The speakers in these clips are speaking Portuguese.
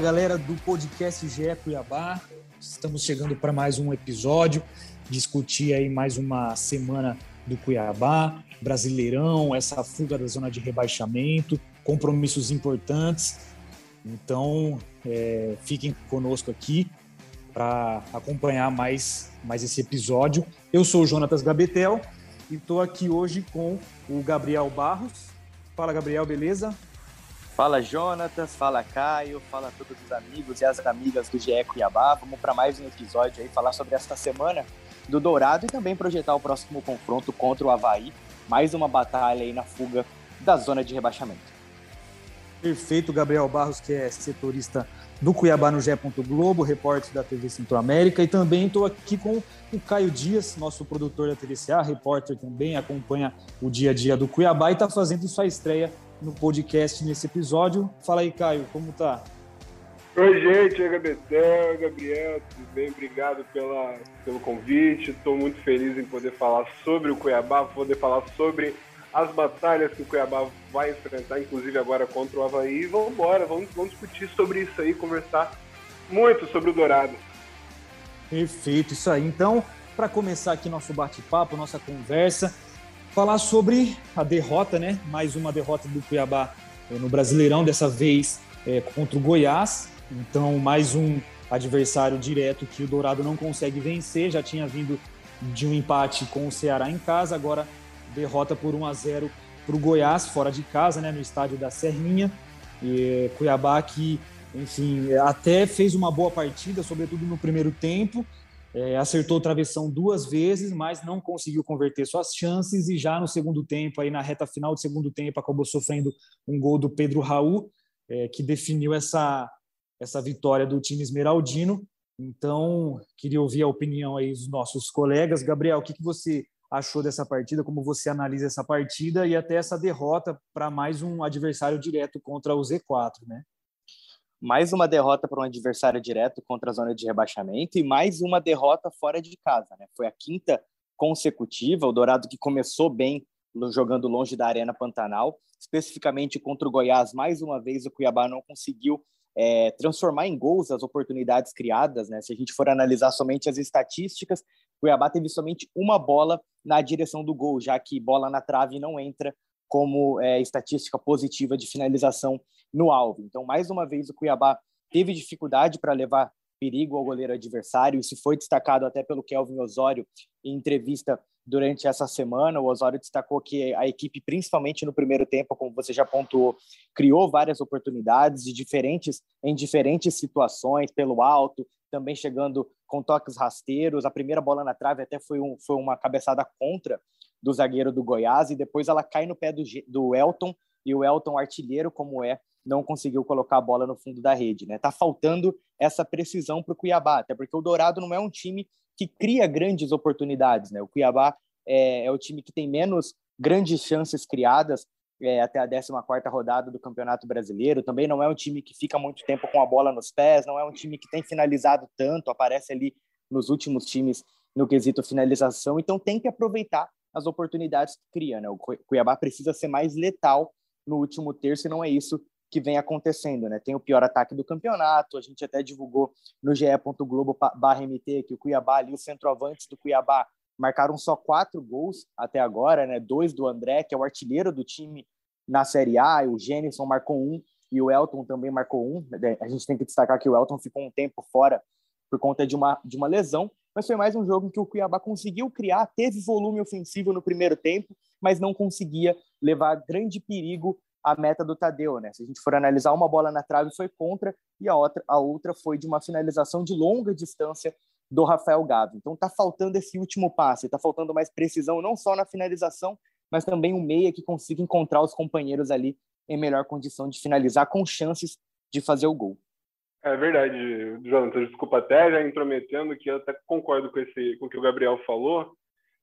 Galera do podcast GE Cuiabá. Estamos chegando para mais um episódio, discutir aí mais uma semana do Cuiabá, Brasileirão, essa fuga da zona de rebaixamento, compromissos importantes. Então, é, fiquem conosco aqui para acompanhar mais, mais esse episódio. Eu sou o Jonatas Gabetel e estou aqui hoje com o Gabriel Barros. Fala, Gabriel, beleza? Fala, Jonatas. Fala, Caio. Fala todos os amigos e as amigas do GE Cuiabá. Vamos para mais um episódio aí, falar sobre esta semana do Dourado e também projetar o próximo confronto contra o Havaí. Mais uma batalha aí na fuga da zona de rebaixamento. Perfeito, Gabriel Barros, que é setorista do Cuiabá no Gé. Globo, repórter da TV Centro-América, e também estou aqui com o Caio Dias, nosso produtor da TVCA, repórter também, acompanha o dia a dia do Cuiabá e está fazendo sua estreia no podcast nesse episódio. Fala aí, Caio, como tá? Oi, gente, é Gabetel, Gabriel, tudo bem? Obrigado pela, pelo convite. Estou muito feliz em poder falar sobre o Cuiabá, poder falar sobre as batalhas que o Cuiabá vai enfrentar, inclusive agora contra o Havaí. Vamos embora, vamos, vamos discutir sobre isso aí, conversar muito sobre o Dourado. Perfeito, isso aí. Então, para começar aqui nosso bate-papo, nossa conversa, falar sobre a derrota, né? Mais uma derrota do Cuiabá no Brasileirão, dessa vez é, contra o Goiás. Então, mais um adversário direto que o Dourado não consegue vencer. Já tinha vindo de um empate com o Ceará em casa, agora derrota por 1 a 0 para o Goiás, fora de casa, né, no estádio da Serrinha. E Cuiabá que, enfim, até fez uma boa partida, sobretudo no primeiro tempo. É, acertou o travessão duas vezes, mas não conseguiu converter suas chances. E já no segundo tempo, aí na reta final do segundo tempo, acabou sofrendo um gol do Pedro Raul, é, que definiu essa, essa vitória do time esmeraldino. Então, queria ouvir a opinião aí dos nossos colegas. Gabriel, o que, que você achou dessa partida, como você analisa essa partida e até essa derrota para mais um adversário direto contra o Z4, né? Mais uma derrota para um adversário direto contra a zona de rebaixamento e mais uma derrota fora de casa, né? Foi a quinta consecutiva, o Dourado que começou bem jogando longe da Arena Pantanal, especificamente contra o Goiás, mais uma vez o Cuiabá não conseguiu é, transformar em gols as oportunidades criadas, né? Se a gente for analisar somente as estatísticas, Cuiabá teve somente uma bola na direção do gol, já que bola na trave não entra como é, estatística positiva de finalização no alvo. Então, mais uma vez, o Cuiabá teve dificuldade para levar perigo ao goleiro adversário. Isso foi destacado até pelo Kelvin Osório em entrevista durante essa semana. O Osório destacou que a equipe, principalmente no primeiro tempo, como você já pontuou, criou várias oportunidades de diferentes em diferentes situações, pelo alto, também chegando com toques rasteiros. A primeira bola na trave até foi, um, foi uma cabeçada contra do zagueiro do Goiás e depois ela cai no pé do, do Elton e o Elton, artilheiro como é, não conseguiu colocar a bola no fundo da rede. Né? Tá faltando essa precisão para o Cuiabá, até porque o Dourado não é um time que cria grandes oportunidades. Né? O Cuiabá é, é o time que tem menos grandes chances criadas é, até a 14 rodada do Campeonato Brasileiro. Também não é um time que fica muito tempo com a bola nos pés, não é um time que tem finalizado tanto, aparece ali nos últimos times no quesito finalização. Então tem que aproveitar as oportunidades que cria. Né? O Cuiabá precisa ser mais letal no último terço e não é isso que vem acontecendo, né? Tem o pior ataque do campeonato, a gente até divulgou no ge.globo/mt que o Cuiabá ali, os centroavantes do Cuiabá marcaram só quatro gols até agora, né? Dois do André, que é o artilheiro do time na Série A, o Gênison marcou um e o Elton também marcou um. Né? A gente tem que destacar que o Elton ficou um tempo fora por conta de uma, de uma lesão, mas foi mais um jogo em que o Cuiabá conseguiu criar, teve volume ofensivo no primeiro tempo, mas não conseguia levar grande perigo a meta do Tadeu, né? Se a gente for analisar, uma bola na trave foi contra e a outra, a outra foi de uma finalização de longa distância do Rafael Gavi. Então tá faltando esse último passe, tá faltando mais precisão não só na finalização, mas também um meia que consiga encontrar os companheiros ali em melhor condição de finalizar com chances de fazer o gol. É verdade, Jonathan. Desculpa até já intrometendo que eu até concordo com esse com o que o Gabriel falou,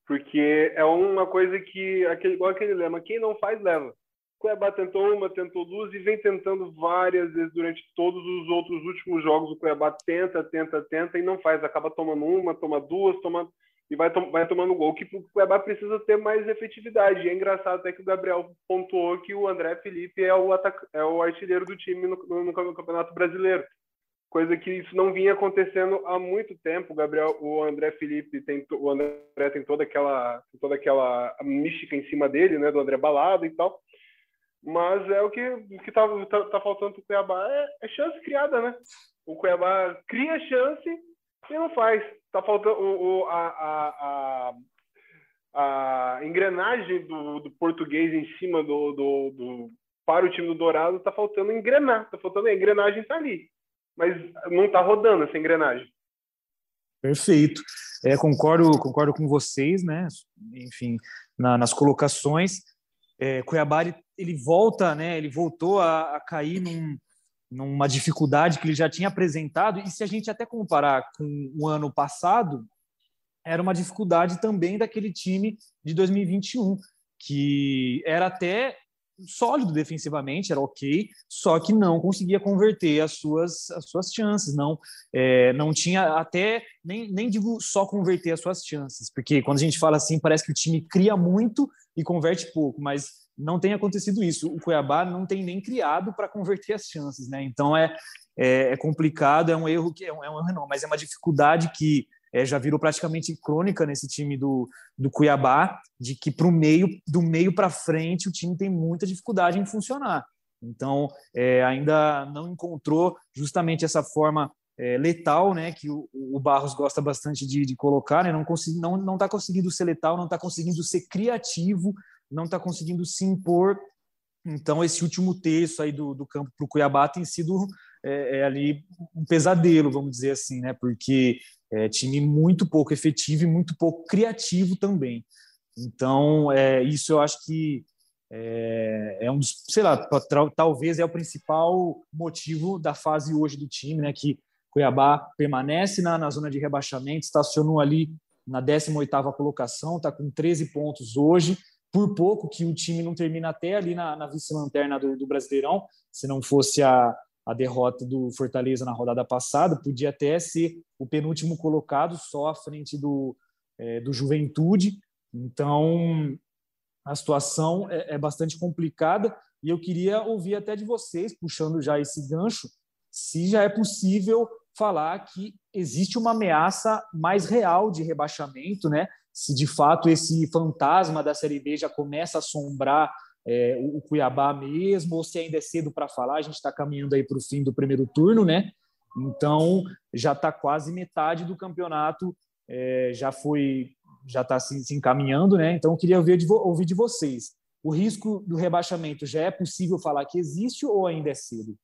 porque é uma coisa que aquele igual aquele lema, quem não faz leva. Cuiabá tentou uma, tentou duas e vem tentando várias vezes durante todos os outros últimos jogos. O Cuiabá tenta, tenta, tenta e não faz. Acaba tomando uma, toma duas, toma e vai, vai tomando gol. Que o Cuiabá precisa ter mais efetividade. E é engraçado até que o Gabriel pontuou que o André Felipe é o, é o artilheiro do time no, no, no Campeonato Brasileiro coisa que isso não vinha acontecendo há muito tempo. O Gabriel, o André Felipe tem o André tem toda aquela toda aquela mística em cima dele, né, do André Balado e tal. Mas é o que o que tá, tá, tá faltando pro Cuiabá é, é, chance criada, né? O Cuiabá cria chance e não faz. Tá faltando o, o a, a, a, a, engrenagem do, do português em cima do, do, do para o time do Dourado tá faltando engrenar, tá faltando a engrenagem tá ali mas não está rodando essa engrenagem. Perfeito. É, concordo, concordo com vocês, né? Enfim, na, nas colocações. É, Cuiabá ele, volta, né? Ele voltou a, a cair num, numa dificuldade que ele já tinha apresentado. E se a gente até comparar com o ano passado, era uma dificuldade também daquele time de 2021, que era até sólido defensivamente, era ok, só que não conseguia converter as suas, as suas chances, não é, não tinha até, nem, nem digo só converter as suas chances, porque quando a gente fala assim, parece que o time cria muito e converte pouco, mas não tem acontecido isso. O Cuiabá não tem nem criado para converter as chances, né? Então é, é, é, complicado, é um erro que é um, é um erro não, mas é uma dificuldade que é, já virou praticamente crônica nesse time do, do Cuiabá, de que para o meio, do meio para frente, o time tem muita dificuldade em funcionar. Então, é, ainda não encontrou justamente essa forma é, letal, né, que o, o, Barros gosta bastante de, de colocar, né, não está não, não tá conseguindo ser letal, não está conseguindo ser criativo, não está conseguindo se impor. Então, esse último terço aí do, do campo para o Cuiabá tem sido é, é, ali um pesadelo, vamos dizer assim, né, porque é time muito pouco efetivo e muito pouco criativo também. Então, é, isso eu acho que é, é um dos, sei lá, talvez é o principal motivo da fase hoje do time, né? Que Cuiabá permanece na, na zona de rebaixamento, estacionou ali na 18ª colocação, está com 13 pontos hoje, por pouco que o time não termina até ali na, na vice-lanterna do, do Brasileirão, se não fosse a, a derrota do Fortaleza na rodada passada, podia até ser o penúltimo colocado, só à frente do, é, do Juventude. Então, a situação é, é, bastante complicada e eu queria ouvir até de vocês, puxando já esse gancho, se já é possível falar que existe uma ameaça mais real de rebaixamento, né? Se de fato esse fantasma da Série B já começa a assombrar é, o Cuiabá mesmo, ou se ainda é cedo para falar, a gente está caminhando aí para o fim do primeiro turno, né? Então já está quase metade do campeonato, é, já foi, já está se, se, encaminhando, né? Então eu queria ouvir de, ouvir de vocês. O risco do rebaixamento já é possível falar que existe ou ainda é cedo?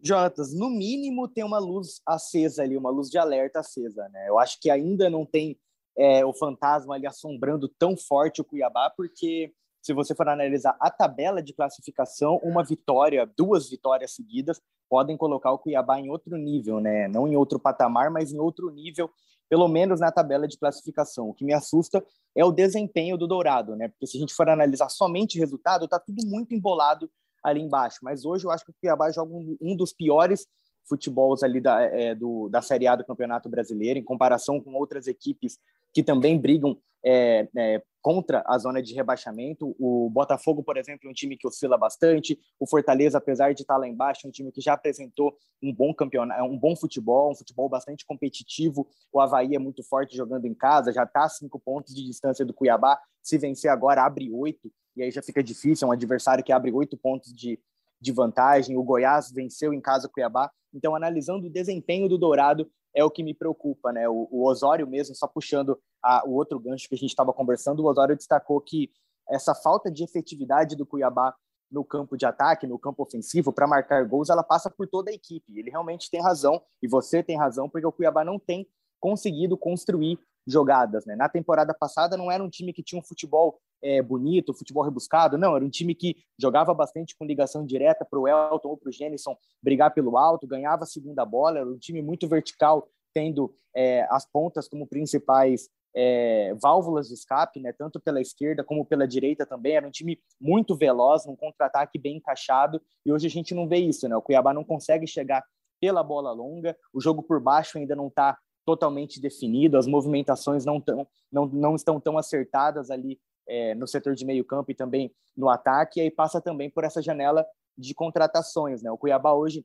Jotas, no mínimo tem uma luz acesa ali, uma luz de alerta acesa, né? Eu acho que ainda não tem é, o fantasma ali assombrando tão forte o Cuiabá, porque se você for analisar a tabela de classificação, uma vitória, duas vitórias seguidas podem colocar o Cuiabá em outro nível, né? Não em outro patamar, mas em outro nível, pelo menos na tabela de classificação. O que me assusta é o desempenho do Dourado, né? Porque se a gente for analisar somente resultado, tá tudo muito embolado ali embaixo. Mas hoje eu acho que o Cuiabá joga um, um dos piores futebols ali da, é, do, da Série A do Campeonato Brasileiro, em comparação com outras equipes que também brigam é, é, contra a zona de rebaixamento. O Botafogo, por exemplo, é um time que oscila bastante. O Fortaleza, apesar de estar lá embaixo, é um time que já apresentou um bom campeonato, um bom futebol, um futebol bastante competitivo. O Havaí é muito forte jogando em casa, já está a cinco pontos de distância do Cuiabá. Se vencer agora, abre oito, e aí já fica difícil. É um adversário que abre oito pontos de, de vantagem. O Goiás venceu em casa o Cuiabá. Então, analisando o desempenho do Dourado, é o que me preocupa, né? O, o Osório mesmo, só puxando a, o outro gancho que a gente estava conversando, o Osório destacou que essa falta de efetividade do Cuiabá no campo de ataque, no campo ofensivo, para marcar gols, ela passa por toda a equipe. Ele realmente tem razão, e você tem razão, porque o Cuiabá não tem conseguido construir jogadas. Né? Na temporada passada não era um time que tinha um futebol é, bonito, futebol rebuscado, não, era um time que jogava bastante com ligação direta para o Elton ou para o Jenison brigar pelo alto, ganhava a segunda bola, era um time muito vertical, tendo é, as pontas como principais é, válvulas de escape, né, tanto pela esquerda como pela direita também. Era um time muito veloz, um contra-ataque bem encaixado, e hoje a gente não vê isso. Né? O Cuiabá não consegue chegar pela bola longa, o jogo por baixo ainda não está totalmente definido, as movimentações não, tão, não, não estão tão acertadas ali é, no setor de meio campo e também no ataque, e aí passa também por essa janela de contratações. Né? O Cuiabá hoje,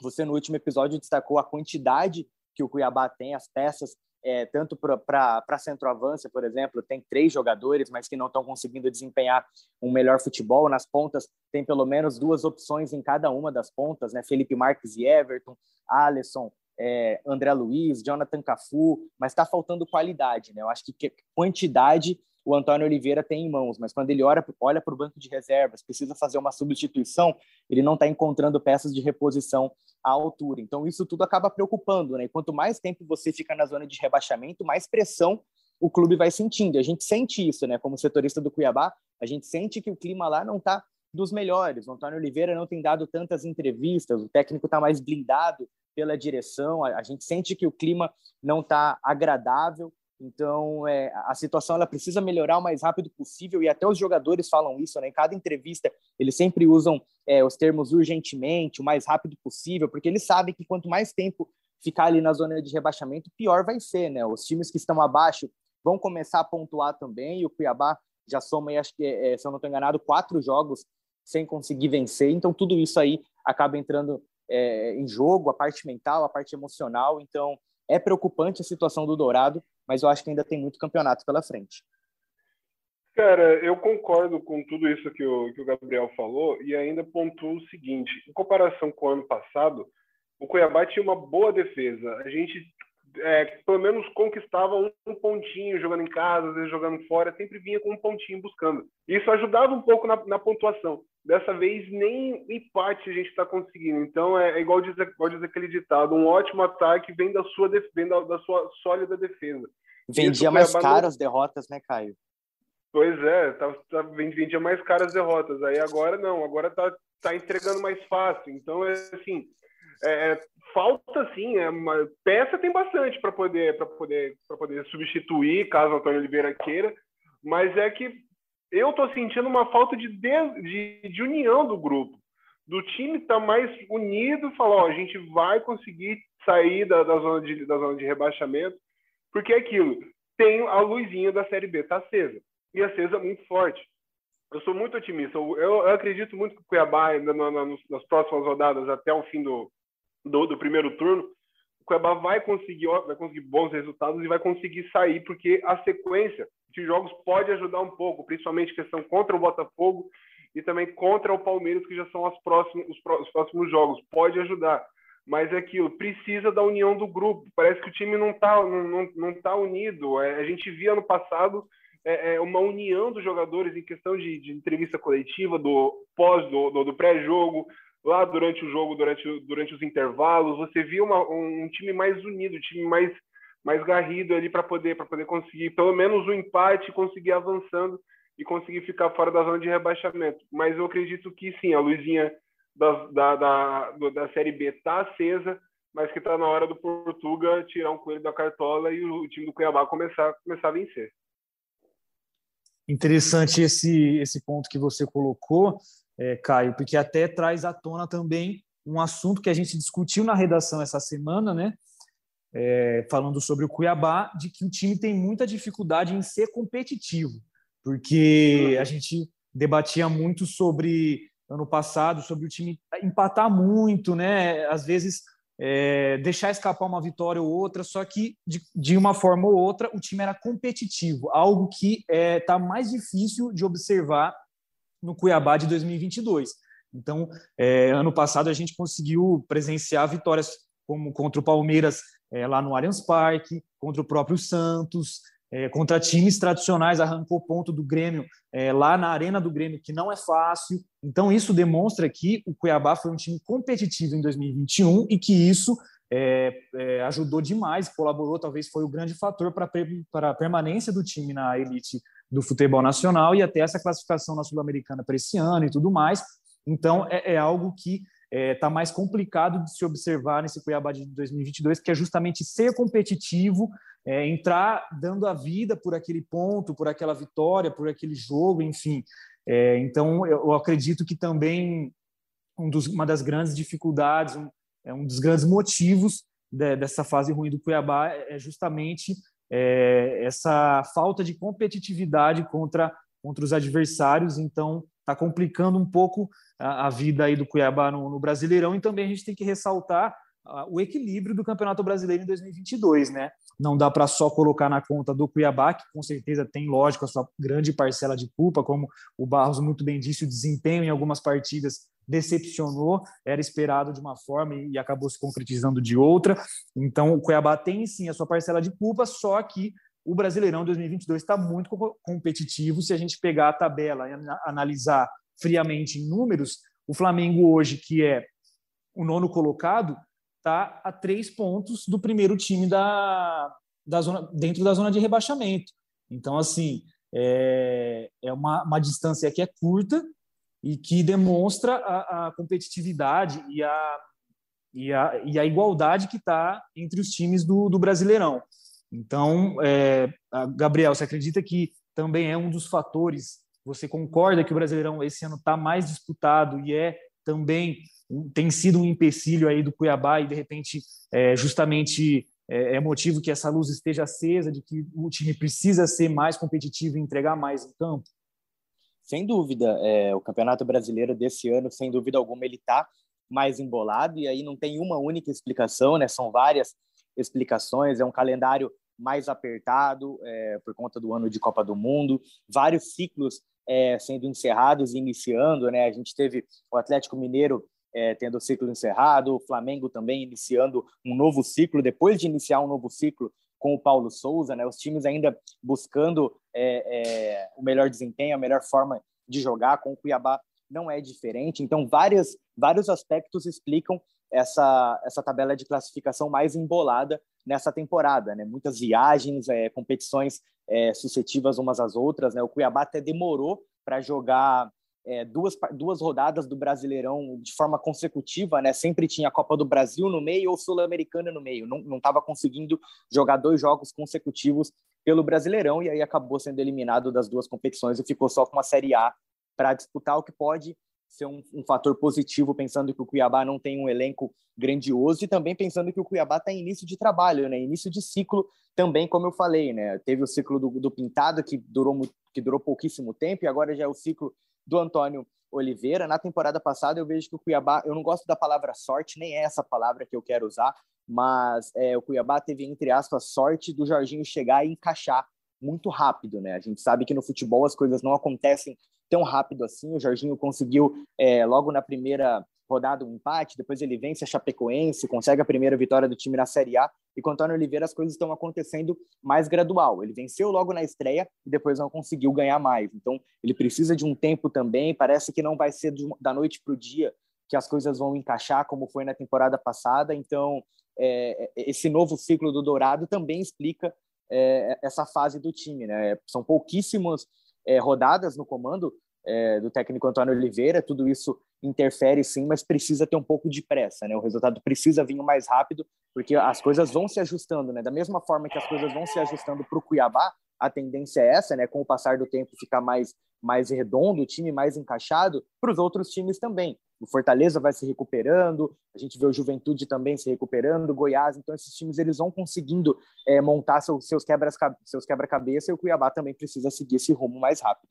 você no último episódio destacou a quantidade que o Cuiabá tem, as peças, é, tanto para centroavância, por exemplo, tem três jogadores, mas que não estão conseguindo desempenhar um melhor futebol. Nas pontas, tem pelo menos duas opções em cada uma das pontas, né? Felipe Marques e Everton, Alisson, é, André Luiz, Jonathan Cafu, mas está faltando qualidade, né? Eu acho que quantidade o Antônio Oliveira tem em mãos, mas quando ele olha, para o banco de reservas, precisa fazer uma substituição, ele não está encontrando peças de reposição à altura. Então, isso tudo acaba preocupando, né? E quanto mais tempo você fica na zona de rebaixamento, mais pressão o clube vai sentindo. A gente sente isso, né? Como setorista do Cuiabá, a gente sente que o clima lá não está dos melhores. O Antônio Oliveira não tem dado tantas entrevistas, o técnico está mais blindado pela direção, a, gente sente que o clima não está agradável. Então, é, a situação ela precisa melhorar o mais rápido possível e até os jogadores falam isso, né? Em cada entrevista, eles sempre usam é, os termos urgentemente, o mais rápido possível, porque eles sabem que quanto mais tempo ficar ali na zona de rebaixamento, pior vai ser, né? Os times que estão abaixo vão começar a pontuar também, e o Cuiabá já soma, acho que, é, se eu não estou enganado, quatro jogos sem conseguir vencer, então tudo isso aí acaba entrando é, em jogo, a parte mental, a parte emocional, então é preocupante a situação do Dourado, mas eu acho que ainda tem muito campeonato pela frente. Cara, eu concordo com tudo isso que o, que o Gabriel falou e ainda pontuo o seguinte: em comparação com o ano passado, o Cuiabá tinha uma boa defesa. A gente, é, pelo menos, conquistava um, pontinho jogando em casa, às vezes jogando fora, sempre vinha com um pontinho buscando. Isso ajudava um pouco na, na pontuação. Dessa vez, nem empate a gente está conseguindo. Então, é, é, igual, diz, igual diz aquele ditado: um ótimo ataque vem da sua, vem da, da sua sólida defesa. Vendia mais caro as derrotas, né, Caio? Pois é, tá, tá, vendia mais caras as derrotas. Aí agora não, agora tá, tá entregando mais fácil. Então, é assim, é, é falta sim, é uma, peça tem bastante para poder, poder, poder substituir, caso o Antônio Oliveira queira, mas é que eu tô sentindo uma falta de, de, de união do grupo. Do time estar tá mais unido, falar, ó, a gente vai conseguir sair da, da, zona de, da zona de rebaixamento, porque é aquilo, tem a luzinha da Série B, tá acesa. E acesa muito forte. Eu sou muito otimista. Eu, eu acredito muito que o Cuiabá, ainda na, na, nas próximas rodadas, até o fim do, do, do, primeiro turno, o Cuiabá vai conseguir, vai conseguir bons resultados e vai conseguir sair, porque a sequência de jogos pode ajudar um pouco, principalmente questão contra o Botafogo e também contra o Palmeiras, que já são os próximos, os próximos jogos. Pode ajudar mas é aquilo, precisa da união do grupo. Parece que o time não está não, não, não tá unido. É, a gente via no passado é, é, uma união dos jogadores em questão de, de entrevista coletiva, do pós, do, do, do pré-jogo, lá durante o jogo, durante, durante os intervalos. Você via uma, um, um time mais unido, um time mais, mais garrido ali para poder, poder conseguir pelo menos o um empate, conseguir avançando e conseguir ficar fora da zona de rebaixamento. Mas eu acredito que sim, a Luizinha da, da, da, da Série B está acesa, mas que está na hora do Portuga tirar um coelho da cartola e o time do Cuiabá começar, começar a vencer. Interessante esse, esse ponto que você colocou, é, Caio, porque até traz à tona também um assunto que a gente discutiu na redação essa semana, né? É, falando sobre o Cuiabá, de que o time tem muita dificuldade em ser competitivo, porque a gente debatia muito sobre ano passado sobre o time empatar muito, né? Às vezes é, deixar escapar uma vitória ou outra, só que de, de, uma forma ou outra o time era competitivo, algo que está é, tá mais difícil de observar no Cuiabá de 2022. Então, é, ano passado a gente conseguiu presenciar vitórias como contra o Palmeiras é, lá no Allianz Parque, contra o próprio Santos, é, contra times tradicionais, arrancou ponto do Grêmio é, lá na arena do Grêmio, que não é fácil. Então, isso demonstra que o Cuiabá foi um time competitivo em 2021 e que isso é, é, ajudou demais, colaborou, talvez foi o grande fator para a permanência do time na elite do futebol nacional e até essa classificação na Sul-Americana para esse ano e tudo mais. Então, é, é algo que está é, tá mais complicado de se observar nesse Cuiabá de 2022, que é justamente ser competitivo, é, entrar dando a vida por aquele ponto, por aquela vitória, por aquele jogo, enfim. É, então, eu, acredito que também um dos, uma das grandes dificuldades, um, é um dos grandes motivos de, dessa fase ruim do Cuiabá é justamente é, essa falta de competitividade contra, contra os adversários. Então, está complicando um pouco a, a, vida aí do Cuiabá no, no Brasileirão. E também a gente tem que ressaltar o equilíbrio do Campeonato Brasileiro em 2022, né? Não dá para só colocar na conta do Cuiabá, que com certeza tem, lógico, a sua grande parcela de culpa, como o Barros muito bem disse, o desempenho em algumas partidas decepcionou, era esperado de uma forma e acabou se concretizando de outra. Então, o Cuiabá tem sim a sua parcela de culpa, só que o Brasileirão 2022 está muito competitivo. Se a gente pegar a tabela e analisar friamente em números, o Flamengo hoje, que é o nono colocado, está a três pontos do primeiro time da, da zona, dentro da zona de rebaixamento. Então, assim, é, é uma, uma distância que é curta e que demonstra a, a competitividade e a, e, a, e a igualdade que está entre os times do, do Brasileirão. Então, é, Gabriel, você acredita que também é um dos fatores? Você concorda que o Brasileirão esse ano está mais disputado e é também tem sido um empecilho aí do Cuiabá e de repente é, justamente é, é, motivo que essa luz esteja acesa de que o time precisa ser mais competitivo e entregar mais em campo? Sem dúvida, é, o Campeonato Brasileiro desse ano, sem dúvida alguma, ele está mais embolado e aí não tem uma única explicação, né? São várias explicações. É um calendário mais apertado é, por conta do ano de Copa do Mundo, vários ciclos é, sendo encerrados e iniciando, né? A gente teve o Atlético Mineiro é, tendo o ciclo encerrado, o Flamengo também iniciando um novo ciclo, depois de iniciar um novo ciclo com o Paulo Souza, né? Os times ainda buscando é, é, o melhor desempenho, a melhor forma de jogar, com o Cuiabá não é diferente. Então, várias, vários aspectos explicam essa, essa tabela de classificação mais embolada nessa temporada, né? Muitas viagens, é, competições é, suscetivas umas às outras, né? O Cuiabá até demorou para jogar é, duas, duas rodadas do Brasileirão de forma consecutiva, né? Sempre tinha a Copa do Brasil no meio ou Sul-Americana no meio. Não estava conseguindo jogar dois jogos consecutivos pelo Brasileirão e aí acabou sendo eliminado das duas competições e ficou só com a Série A para disputar, o que pode ser um, um, fator positivo, pensando que o Cuiabá não tem um elenco grandioso e também pensando que o Cuiabá está em início de trabalho, né? Início de ciclo também, como eu falei, né? Teve o ciclo do, do Pintado que durou que durou pouquíssimo tempo e agora já é o ciclo do Antônio Oliveira. Na temporada passada, eu vejo que o Cuiabá, eu não gosto da palavra sorte, nem é essa palavra que eu quero usar, mas é, o Cuiabá teve, entre aspas, sorte do Jorginho chegar e encaixar muito rápido, né? A gente sabe que no futebol as coisas não acontecem tão rápido assim. O Jorginho conseguiu, é, logo na primeira rodada, um empate, depois ele vence a Chapecoense, consegue a primeira vitória do time na Série A, e com o Antônio Oliveira as coisas estão acontecendo mais gradual. Ele venceu logo na estreia e depois não conseguiu ganhar mais. Então, ele precisa de um tempo também, parece que não vai ser da noite para o dia que as coisas vão encaixar, como foi na temporada passada. Então, é, é, esse novo ciclo do Dourado também explica é, essa fase do time. Né? São pouquíssimas é, rodadas no comando é, do técnico Antônio Oliveira, tudo isso interfere sim, mas precisa ter um pouco de pressa, né? O resultado precisa vir mais rápido, porque as coisas vão se ajustando, né? Da mesma forma que as coisas vão se ajustando para o Cuiabá, a tendência é essa, né? Com o passar do tempo ficar mais mais redondo, o time mais encaixado, para os outros times também. O Fortaleza vai se recuperando, a gente vê o Juventude também se recuperando, Goiás, então esses times eles vão conseguindo é, montar seus, seus quebra-cabeça seus quebra e o Cuiabá também precisa seguir esse rumo mais rápido.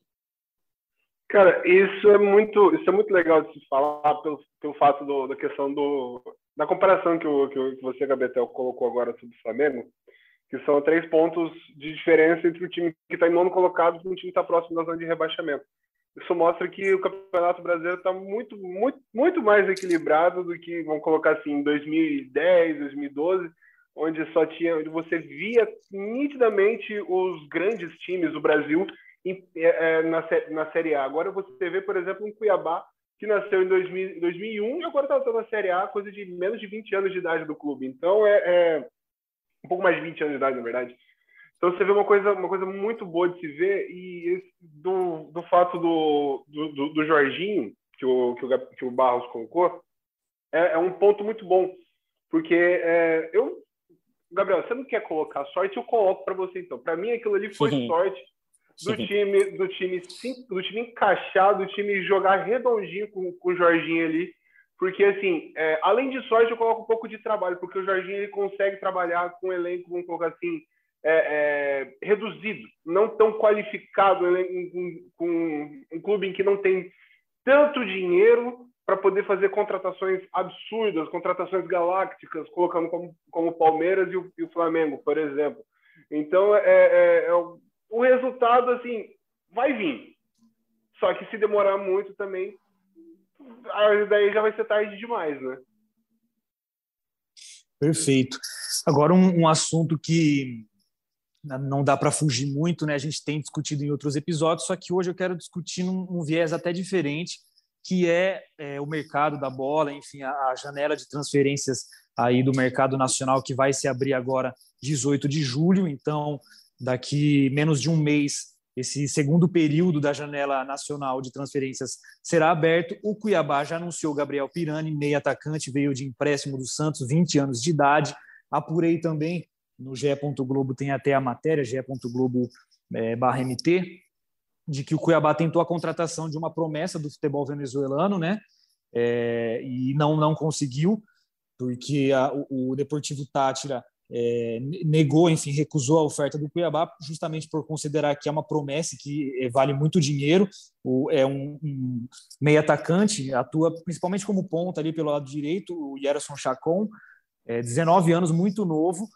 Cara, isso é muito, isso é muito legal de se falar pelo, pelo fato do, da questão do, da comparação que, o, que, você, Gabetel, colocou agora sobre o Flamengo, que são três pontos de diferença entre o time que está em nono colocado e o time que está próximo da zona de rebaixamento. Isso mostra que o Campeonato Brasileiro está muito, muito, muito mais equilibrado do que, vamos colocar assim, em 2010, 2012, onde só tinha, onde você via nitidamente os grandes times do Brasil em, é, é na, na Série A. Agora você vê, por exemplo, um Cuiabá que nasceu em 2000, 2001 e agora está na Série A, coisa de menos de 20 anos de idade do clube. Então é, é um pouco mais de 20 anos de idade, na verdade. Então você vê uma coisa, uma coisa muito boa de se ver e esse, do, do fato do, do, do, Jorginho, que o, que o, que o Barros colocou, é, é um ponto muito bom. Porque é, eu, Gabriel, você não quer colocar sorte, eu coloco para você então. Para mim aquilo ali foi Sim. sorte do Sim. time, do time, do time encaixado, do time jogar redondinho com, com o Jorginho ali. Porque, assim, é, além de sorte, eu coloco um pouco de trabalho, porque o Jorginho ele consegue trabalhar com um elenco, vamos colocar assim, é, é, reduzido, não tão qualificado, com um clube em que não tem tanto dinheiro para poder fazer contratações absurdas, contratações galácticas, colocando como, como o Palmeiras e o, e o Flamengo, por exemplo. Então, é, é, é o, o resultado, assim, vai vir. Só que se demorar muito também, daí já vai ser tarde demais, né? Perfeito. Agora, um, um assunto que não dá para fugir muito, né? A gente tem discutido em outros episódios, só que hoje eu quero discutir num, um viés até diferente, que é, é, o mercado da bola, enfim, a, a, janela de transferências aí do mercado nacional que vai se abrir agora 18 de julho. Então, daqui menos de um mês, esse segundo período da janela nacional de transferências será aberto. O Cuiabá já anunciou Gabriel Pirani, meio atacante, veio de empréstimo do Santos, 20 anos de idade. Apurei também, no GE. Globo tem até a matéria, ge.globo é, barra MT, de que o Cuiabá tentou a contratação de uma promessa do futebol venezuelano, né? É, e não, não conseguiu, porque a, o, o Deportivo Tátira é, negou, enfim, recusou a oferta do Cuiabá, justamente por considerar que é uma promessa que vale muito dinheiro. O, é um, um meio atacante, atua principalmente como ponta ali pelo lado direito, o Yerson Chacon, é, 19 anos, muito novo.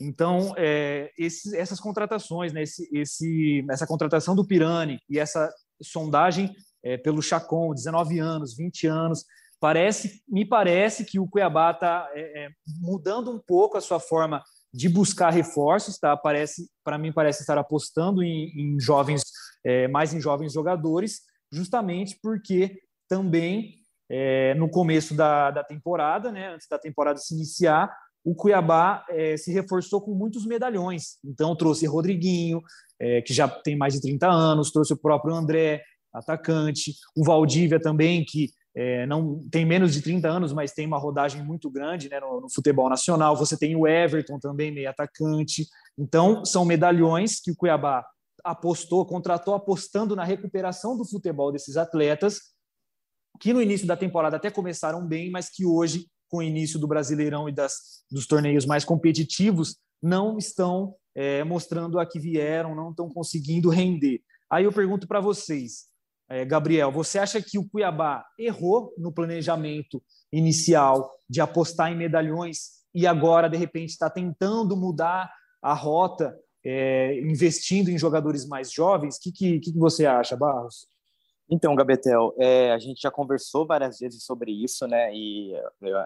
Então, é, esses, essas contratações, né, esse, esse, essa contratação do Pirani e essa sondagem é, pelo Chacon, 19 anos, 20 anos, Parece, me parece que o Cuiabá está é, é, mudando um pouco a sua forma de buscar reforços, tá? Parece, para mim parece estar apostando em, em jovens, é, mais em jovens jogadores, justamente porque também é, no começo da, da temporada, né, antes da temporada se iniciar, o Cuiabá é, se reforçou com muitos medalhões. Então trouxe Rodriguinho, é, que já tem mais de 30 anos, trouxe o próprio André, atacante, o Valdívia também, que é, não tem menos de 30 anos, mas tem uma rodagem muito grande né, no, no, futebol nacional. Você tem o Everton também, meio atacante. Então, são medalhões que o Cuiabá apostou, contratou apostando na recuperação do futebol desses atletas, que no início da temporada até começaram bem, mas que hoje, com o início do Brasileirão e das, dos torneios mais competitivos, não estão é, mostrando a que vieram, não estão conseguindo render. Aí eu pergunto para vocês, é, Gabriel, você acha que o Cuiabá errou no planejamento inicial de apostar em medalhões e agora, de repente, está tentando mudar a rota, é, investindo em jogadores mais jovens? O que, que, que, você acha, Barros? Então, Gabetel, é, a gente já conversou várias vezes sobre isso, né? E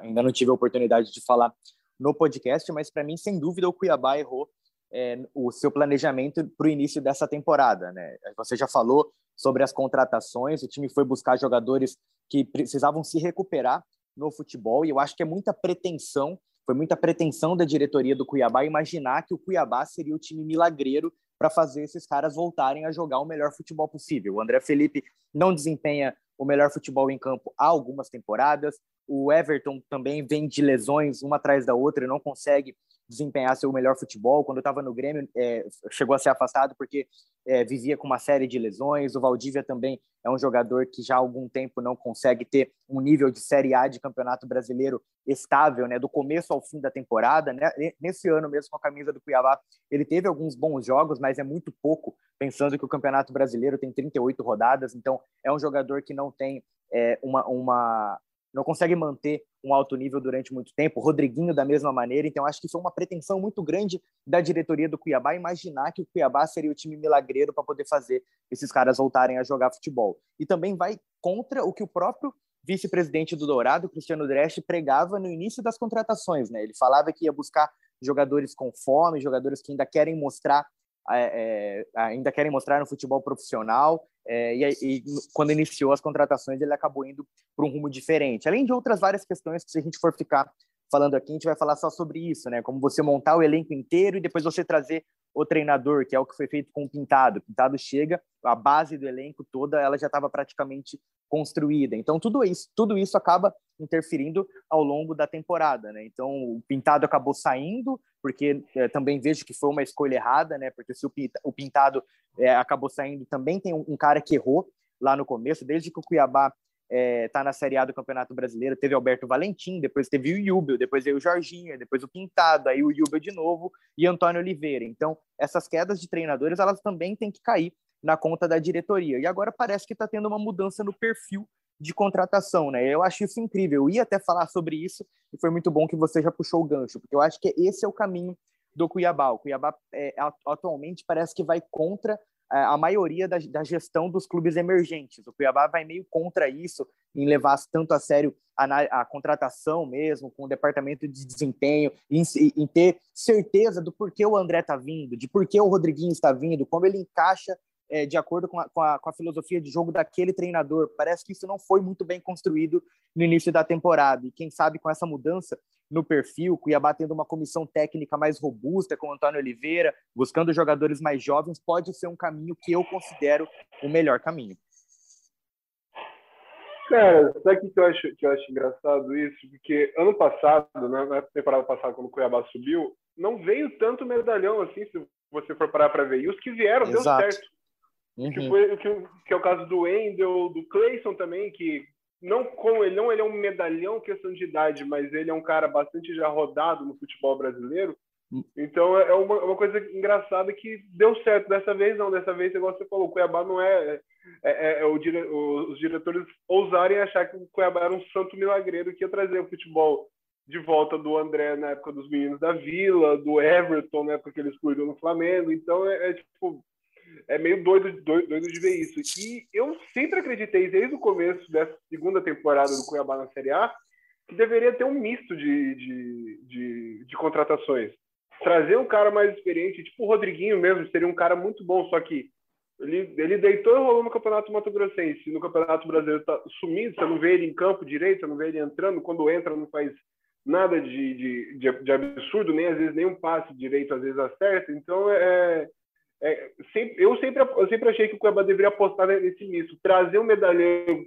ainda não tive a oportunidade de falar no podcast, mas para mim, sem dúvida, o Cuiabá errou é, o seu planejamento para o início dessa temporada, né? Você já falou sobre as contratações. O time foi buscar jogadores que precisavam se recuperar no futebol e eu acho que é muita pretensão, foi muita pretensão da diretoria do Cuiabá imaginar que o Cuiabá seria o time milagreiro para fazer esses caras voltarem a jogar o melhor futebol possível. O André Felipe não desempenha o melhor futebol em campo há algumas temporadas. O Everton também vem de lesões uma atrás da outra e não consegue desempenhar seu melhor futebol. Quando estava no Grêmio, é, chegou a ser afastado porque é, vivia com uma série de lesões. O Valdívia também é um jogador que já há algum tempo não consegue ter um nível de Série A de Campeonato Brasileiro estável, né, do começo ao fim da temporada. Né? Nesse ano mesmo, com a camisa do Cuiabá, ele teve alguns bons jogos, mas é muito pouco, pensando que o Campeonato Brasileiro tem 38 rodadas, então é um jogador que não tem é, uma, uma, não consegue manter um alto nível durante muito tempo. Rodriguinho da mesma maneira. Então acho que foi uma pretensão muito grande da diretoria do Cuiabá imaginar que o Cuiabá seria o time milagreiro para poder fazer esses caras voltarem a jogar futebol. E também vai contra o que o próprio vice-presidente do Dourado, Cristiano Dresch, pregava no início das contratações, né? Ele falava que ia buscar jogadores com fome, jogadores que ainda querem mostrar é, ainda querem mostrar no futebol profissional. É, e, e, quando iniciou as contratações, ele acabou indo para um rumo diferente. Além de outras várias questões que, se a gente for ficar falando aqui, a gente vai falar só sobre isso, né? Como você montar o elenco inteiro e depois você trazer o treinador, que é o que foi feito com o Pintado. O Pintado chega, a base do elenco toda, ela já estava praticamente construída. Então tudo isso, tudo isso acaba interferindo ao longo da temporada, né? Então o Pintado acabou saindo porque é, também vejo que foi uma escolha errada, né? Porque se o Pintado é, acabou saindo, também tem um, um, cara que errou lá no começo, desde que o Cuiabá está é, na Série A do Campeonato Brasileiro, teve Alberto Valentim, depois teve o Yubel, depois veio o Jorginho, depois o Pintado, aí o Yubel de novo e Antônio Oliveira. Então, essas quedas de treinadores, elas também têm que cair na conta da diretoria. E agora parece que está tendo uma mudança no perfil de contratação, né? Eu acho isso incrível. Eu ia até falar sobre isso e foi muito bom que você já puxou o gancho, porque eu acho que esse é o caminho do Cuiabá. O Cuiabá é, atualmente parece que vai contra é, a maioria da, da, gestão dos clubes emergentes. O Cuiabá vai meio contra isso, em levar tanto a sério a, a contratação mesmo, com o departamento de desempenho, em, em, ter certeza do porquê o André está vindo, de porquê o Rodriguinho está vindo, como ele encaixa é, de acordo com a, com, a, com a, filosofia de jogo daquele treinador. Parece que isso não foi muito bem construído no início da temporada. E quem sabe com essa mudança no perfil, Cuiabá tendo uma comissão técnica mais robusta com o Antônio Oliveira, buscando jogadores mais jovens, pode ser um caminho que eu considero o melhor caminho. Cara, sabe o que eu acho, que eu acho engraçado isso? Porque ano passado, né, na temporada passada, quando o Cuiabá subiu, não veio tanto medalhão assim, se você for parar para ver. E os que vieram, Exato. deu certo. Uhum. Que, foi, que, que, é o caso do Wendel, do Clayson também, que não como ele não ele é um medalhão questão de idade, mas ele é um cara bastante já rodado no futebol brasileiro. Hum. Então é, é uma, uma coisa engraçada que deu certo dessa vez não, dessa vez igual você falou, o Cuiabá não é, é, é, é o dire, os diretores ousarem achar que o Cuiabá era um santo milagreiro que ia trazer o futebol de volta do André na época dos meninos da Vila, do Everton na época que eles cuidam no Flamengo. Então é, é tipo é meio doido, doido, doido, de ver isso. E eu sempre acreditei, desde o começo dessa segunda temporada do Cuiabá na Série A, que deveria ter um misto de, de, de, de contratações. Trazer um cara mais experiente, tipo o Rodriguinho mesmo, seria um cara muito bom, só que ele, ele deitou e rolou no Campeonato Mato Grossense. No Campeonato Brasileiro tá sumido, você não vê ele em campo direito, você não vê ele entrando. Quando entra, não faz nada de, de, de, de absurdo, nem às vezes nem um passe direito, às vezes acerta. Então, é, é, sempre, eu, sempre, eu sempre achei que o Cuiabá deveria apostar nesse misto, trazer um medalhão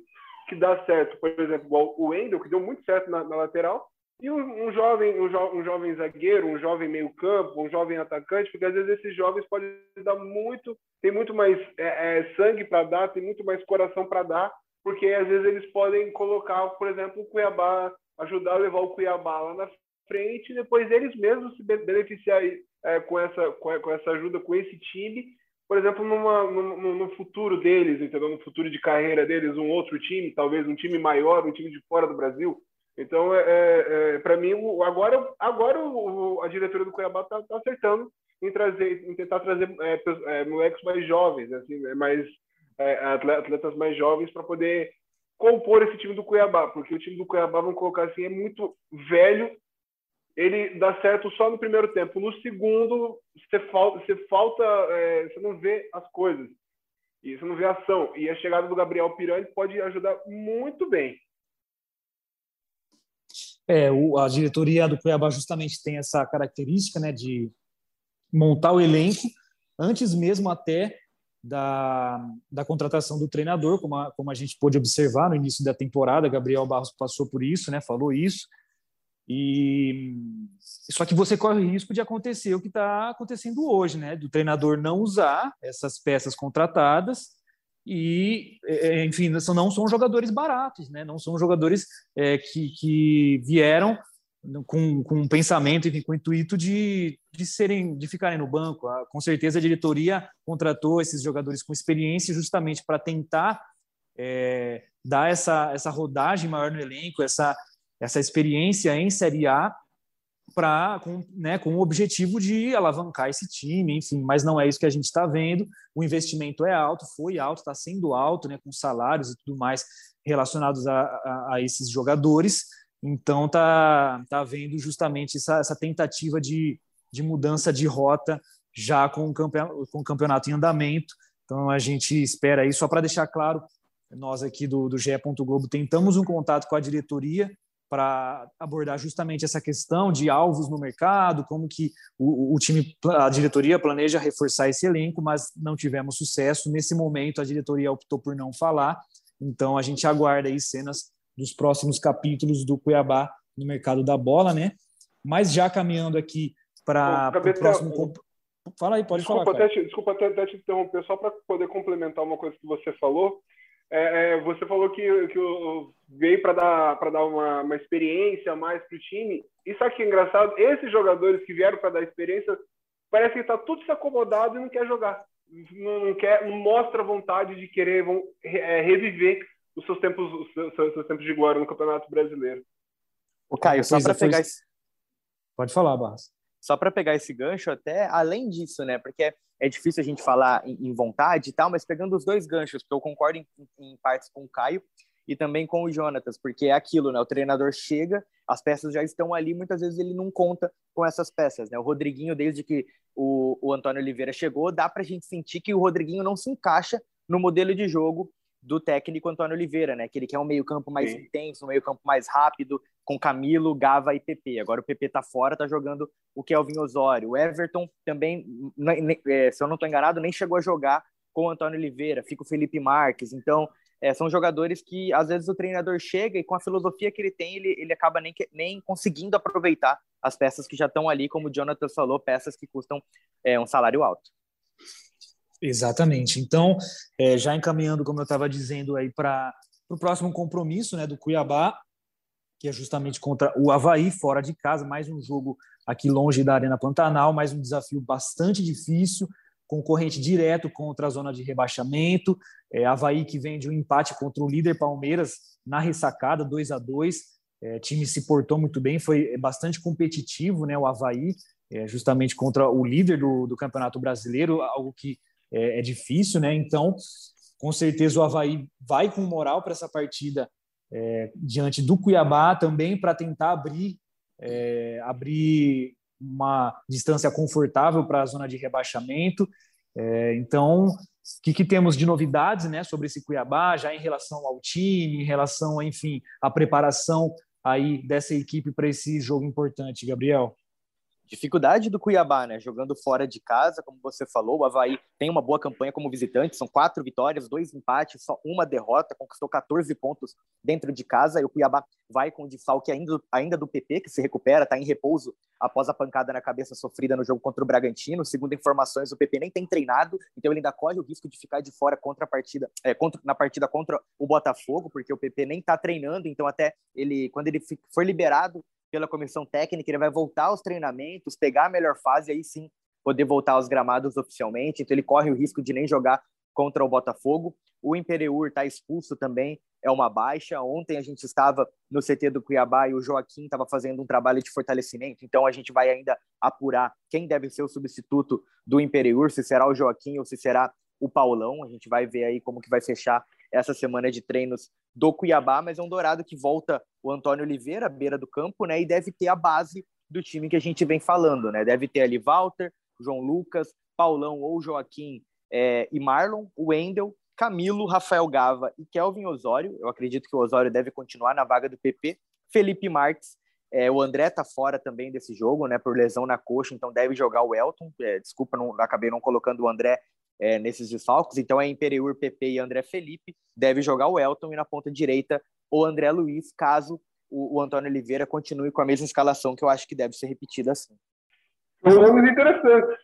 que dá certo, por exemplo, igual o Wendel, que deu muito certo na, na lateral, e um, um jovem um, jo, um, jovem zagueiro, um jovem meio campo, um jovem atacante, porque às vezes esses jovens podem dar muito, tem muito mais é, é, sangue para dar, tem muito mais coração para dar, porque às vezes eles podem colocar, por exemplo, o Cuiabá, ajudar a levar o Cuiabá lá na frente, e depois eles mesmos se beneficiar é, com, essa, com, essa ajuda, com esse time, por exemplo, numa, no, futuro deles, entendeu? No futuro de carreira deles, um outro time, talvez um time maior, um time de fora do Brasil. Então, é, é, é para mim, agora, agora o, a diretoria do Cuiabá está tá acertando em trazer, em tentar trazer é, é, moleques mais jovens, assim, né? mais é, atletas mais jovens para poder compor esse time do Cuiabá, porque o time do Cuiabá, vamos colocar assim, é muito velho ele dá certo só no primeiro tempo. No segundo, você falta, você, falta é, você não vê as coisas. E você não vê ação. E a chegada do Gabriel Pirani pode ajudar muito bem. É, o, a diretoria do Cuiabá justamente tem essa característica né, de montar o elenco antes mesmo até da, da contratação do treinador, como a, como a gente pôde observar no início da temporada. Gabriel Barros passou por isso, né, falou isso. E só que você corre o risco de acontecer o que está acontecendo hoje, né? Do treinador não usar essas peças contratadas e, é, é, enfim, não são jogadores baratos, né? Não são jogadores é, que, que vieram com, com um pensamento, enfim, com o intuito de, de serem, de ficarem no banco. Ah, com certeza a diretoria contratou esses jogadores com experiência justamente para tentar é, dar essa, essa rodagem maior no elenco, essa essa experiência em Série A para com, né, com o objetivo de alavancar esse time, enfim, mas não é isso que a gente está vendo. O investimento é alto, foi alto, está sendo alto, né, com salários e tudo mais relacionados a, a, a esses jogadores. Então tá tá havendo justamente essa, essa tentativa de, de mudança de rota já com o, campeonato, com o campeonato em andamento. Então a gente espera aí, só para deixar claro, nós aqui do, do GE. Globo tentamos um contato com a diretoria para abordar justamente essa questão de alvos no mercado, como que o, o, time, a diretoria planeja reforçar esse elenco, mas não tivemos sucesso. Nesse momento, a diretoria optou por não falar, então a gente aguarda aí cenas dos próximos capítulos do Cuiabá no mercado da bola, né? Mas já caminhando aqui para o próximo. Ter... Fala aí, pode desculpa falar. Até te, desculpa até, até te interromper, só para poder complementar uma coisa que você falou. É, é, você falou que, que veio para dar, dar uma, uma experiência a mais para o time. E sabe que é engraçado? Esses jogadores que vieram para dar experiência, parece que está tudo se acomodado e não quer jogar. Não, não, quer, não mostra vontade de querer vão, é, reviver os seus tempos, os seus, seus, tempos de glória no Campeonato Brasileiro. O Caio, só para pegar esse... Pode falar, Barras. Só para pegar esse gancho, até além disso, né? Porque é difícil a gente falar em, em, vontade e tal, mas pegando os dois ganchos, porque eu concordo em, em, partes com o Caio e também com o Jonatas, porque é aquilo, né? O treinador chega, as peças já estão ali, muitas vezes ele não conta com essas peças, né? O Rodriguinho, desde que o, o Antônio Oliveira chegou, dá para a gente sentir que o Rodriguinho não se encaixa no modelo de jogo do técnico Antônio Oliveira, né? Que ele quer um meio-campo mais Sim. intenso, um meio-campo mais rápido, com Camilo, Gava e PP. Agora o PP tá fora, tá jogando o Kelvin Osório. O Everton também, é, se eu não estou enganado, nem chegou a jogar com o Antônio Oliveira, fica o Felipe Marques. Então, é, são jogadores que às vezes o treinador chega e com a filosofia que ele tem, ele, ele acaba nem, nem conseguindo aproveitar as peças que já estão ali, como o Jonathan falou, peças que custam é, um salário alto. Exatamente. Então, é, já encaminhando, como eu estava dizendo aí, para o próximo compromisso né, do Cuiabá, que é justamente contra o Havaí, fora de casa, mais um jogo aqui longe da Arena Pantanal, mais um desafio bastante difícil, concorrente direto contra a zona de rebaixamento. É, Havaí que vem de um empate contra o líder Palmeiras na ressacada, 2 a 2 é, time se portou muito bem, foi bastante competitivo né, o Havaí, é, justamente contra o líder do, do Campeonato Brasileiro, algo que é, é difícil, né? Então, com certeza o Havaí vai com moral para essa partida é, diante do Cuiabá também para tentar abrir é, abrir uma distância confortável para a zona de rebaixamento. É, então, o que, que, temos de novidades né, sobre esse Cuiabá, já em relação ao time, em relação, enfim, à preparação aí dessa equipe para esse jogo importante, Gabriel? Dificuldade do Cuiabá, né? Jogando fora de casa, como você falou, o Havaí tem uma boa campanha como visitante, são quatro vitórias, dois empates, só uma derrota, conquistou 14 pontos dentro de casa, e o Cuiabá vai com o desfalque ainda, ainda do PP, que se recupera, está em repouso após a pancada na cabeça sofrida no jogo contra o Bragantino. Segundo informações, o PP nem tem treinado, então ele ainda corre o risco de ficar de fora contra a partida, é, contra, na partida contra o Botafogo, porque o PP nem está treinando, então até ele, quando ele for liberado pela comissão técnica, ele vai voltar aos treinamentos, pegar a melhor fase e aí sim poder voltar aos gramados oficialmente. Então ele corre o risco de nem jogar contra o Botafogo. O Imperiur está expulso também, é uma baixa. Ontem a gente estava no CT do Cuiabá e o Joaquim estava fazendo um trabalho de fortalecimento, então a gente vai ainda apurar quem deve ser o substituto do Imperiur, se será o Joaquim ou se será o Paulão. A gente vai ver aí como que vai fechar essa semana de treinos do Cuiabá, mas é um Dourado que volta o Antônio Oliveira, à beira do campo, né? E deve ter a base do time que a gente vem falando, né? Deve ter ali Walter, João Lucas, Paulão ou Joaquim é, e Marlon, o Wendel, Camilo, Rafael Gava e Kelvin Osório. Eu acredito que o Osório deve continuar na vaga do PP. Felipe Marques, é, o André tá fora também desse jogo, né? Por lesão na coxa, então deve jogar o Elton. É, desculpa, não, acabei não colocando o André é, nesses desfalques. Então é Imperiur, PP e André Felipe. Deve jogar o Elton e na ponta direita o André Luiz, caso o, o Antônio Oliveira continue com a mesma escalação que eu acho que deve ser repetida assim. São nomes interessantes,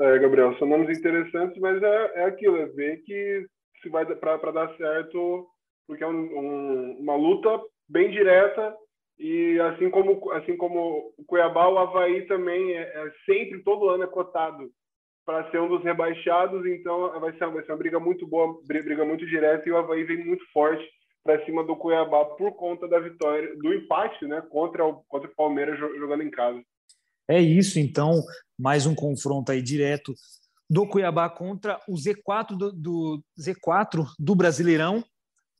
é, Gabriel. São nomes interessantes, mas é, é aquilo, é ver que se vai para dar certo, porque é um, um, uma luta bem direta e assim como assim como o Cuiabá, o Havaí também é, é sempre todo ano é cotado para ser um dos rebaixados, então vai ser, vai ser uma briga muito boa, briga muito direta e o Havaí vem muito forte para cima do Cuiabá por conta da vitória, do empate, né, contra o, contra o Palmeiras jogando em casa. É isso, então, mais um confronto aí direto do Cuiabá contra o Z4 do, do Z4 do Brasileirão.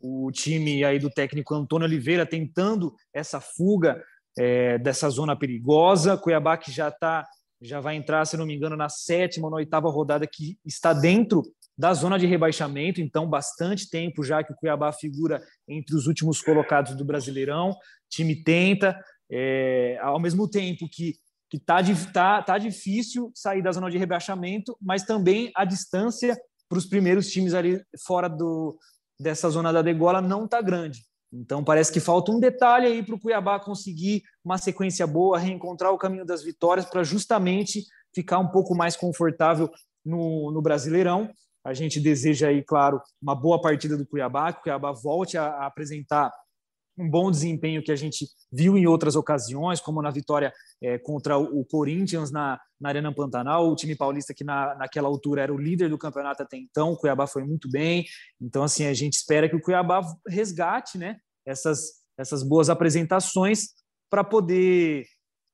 o time aí do técnico Antônio Oliveira tentando essa fuga é, dessa zona perigosa. Cuiabá que já tá, já vai entrar, se não me engano, na sétima ou na oitava rodada que está dentro da zona de rebaixamento, então bastante tempo já que o Cuiabá figura entre os últimos colocados do Brasileirão. Time tenta, é, ao mesmo tempo que que tá, tá, tá difícil sair da zona de rebaixamento, mas também a distância para os primeiros times ali fora do, dessa zona da degola não está grande. Então parece que falta um detalhe aí para o Cuiabá conseguir uma sequência boa, reencontrar o caminho das vitórias para justamente ficar um pouco mais confortável no, no Brasileirão. A gente deseja aí, claro, uma boa partida do Cuiabá, que o Cuiabá volte a, a apresentar um bom desempenho que a gente viu em outras ocasiões, como na vitória é, contra o, Corinthians na, na Arena Pantanal, o time paulista que na, naquela altura era o líder do campeonato até então, o Cuiabá foi muito bem, então assim, a gente espera que o Cuiabá resgate né, essas, essas boas apresentações para poder,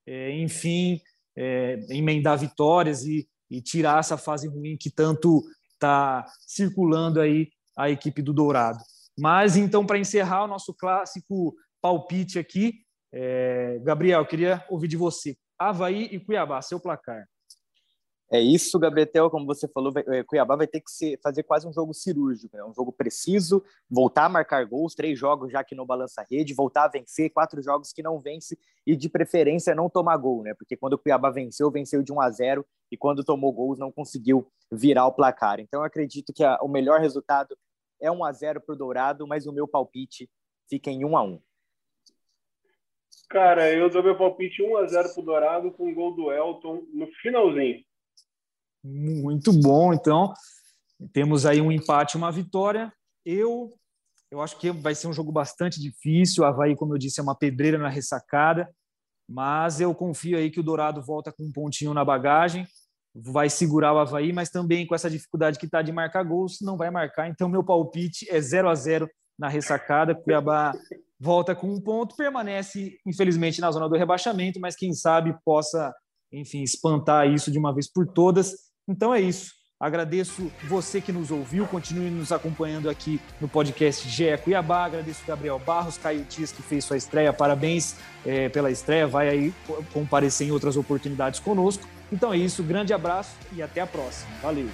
é, enfim, é, emendar vitórias e, e tirar essa fase ruim que tanto está circulando aí a equipe do Dourado. Mas então, para encerrar o nosso clássico palpite aqui, é, Gabriel, queria ouvir de você. Havaí e Cuiabá, seu placar. É isso, Gabetel, como você falou, vai, Cuiabá vai ter que ser, fazer quase um jogo cirúrgico, né? um jogo preciso, voltar a marcar gols, três jogos já que não balança rede, voltar a vencer, quatro jogos que não vence e de preferência não tomar gol, né? Porque quando o Cuiabá venceu, venceu de 1 a 0 e quando tomou gols não conseguiu virar o placar. Então eu acredito que a, o melhor resultado é 1 a 0 para o Dourado, mas o meu palpite fica em 1 a 1 Cara, eu dou meu palpite 1 a 0 para o Dourado com o gol do Elton no finalzinho. Muito bom, então temos aí um empate, uma vitória. Eu eu acho que vai ser um jogo bastante difícil. O Havaí, como eu disse, é uma pedreira na ressacada, mas eu confio aí que o Dourado volta com um pontinho na bagagem vai segurar o Havaí, mas também com essa dificuldade que está de marcar gols, não vai marcar. Então, meu palpite é 0 a 0 na ressacada. Cuiabá volta com um ponto, permanece, infelizmente, na zona do rebaixamento, mas quem sabe possa, enfim, espantar isso de uma vez por todas. Então é isso. Agradeço você que nos ouviu, continue nos acompanhando aqui no podcast GE Cuiabá. Agradeço Gabriel Barros, Caio Tis, que fez sua estreia. Parabéns é, pela estreia, vai aí comparecer em outras oportunidades conosco. Então é isso, grande abraço e até a próxima. Valeu!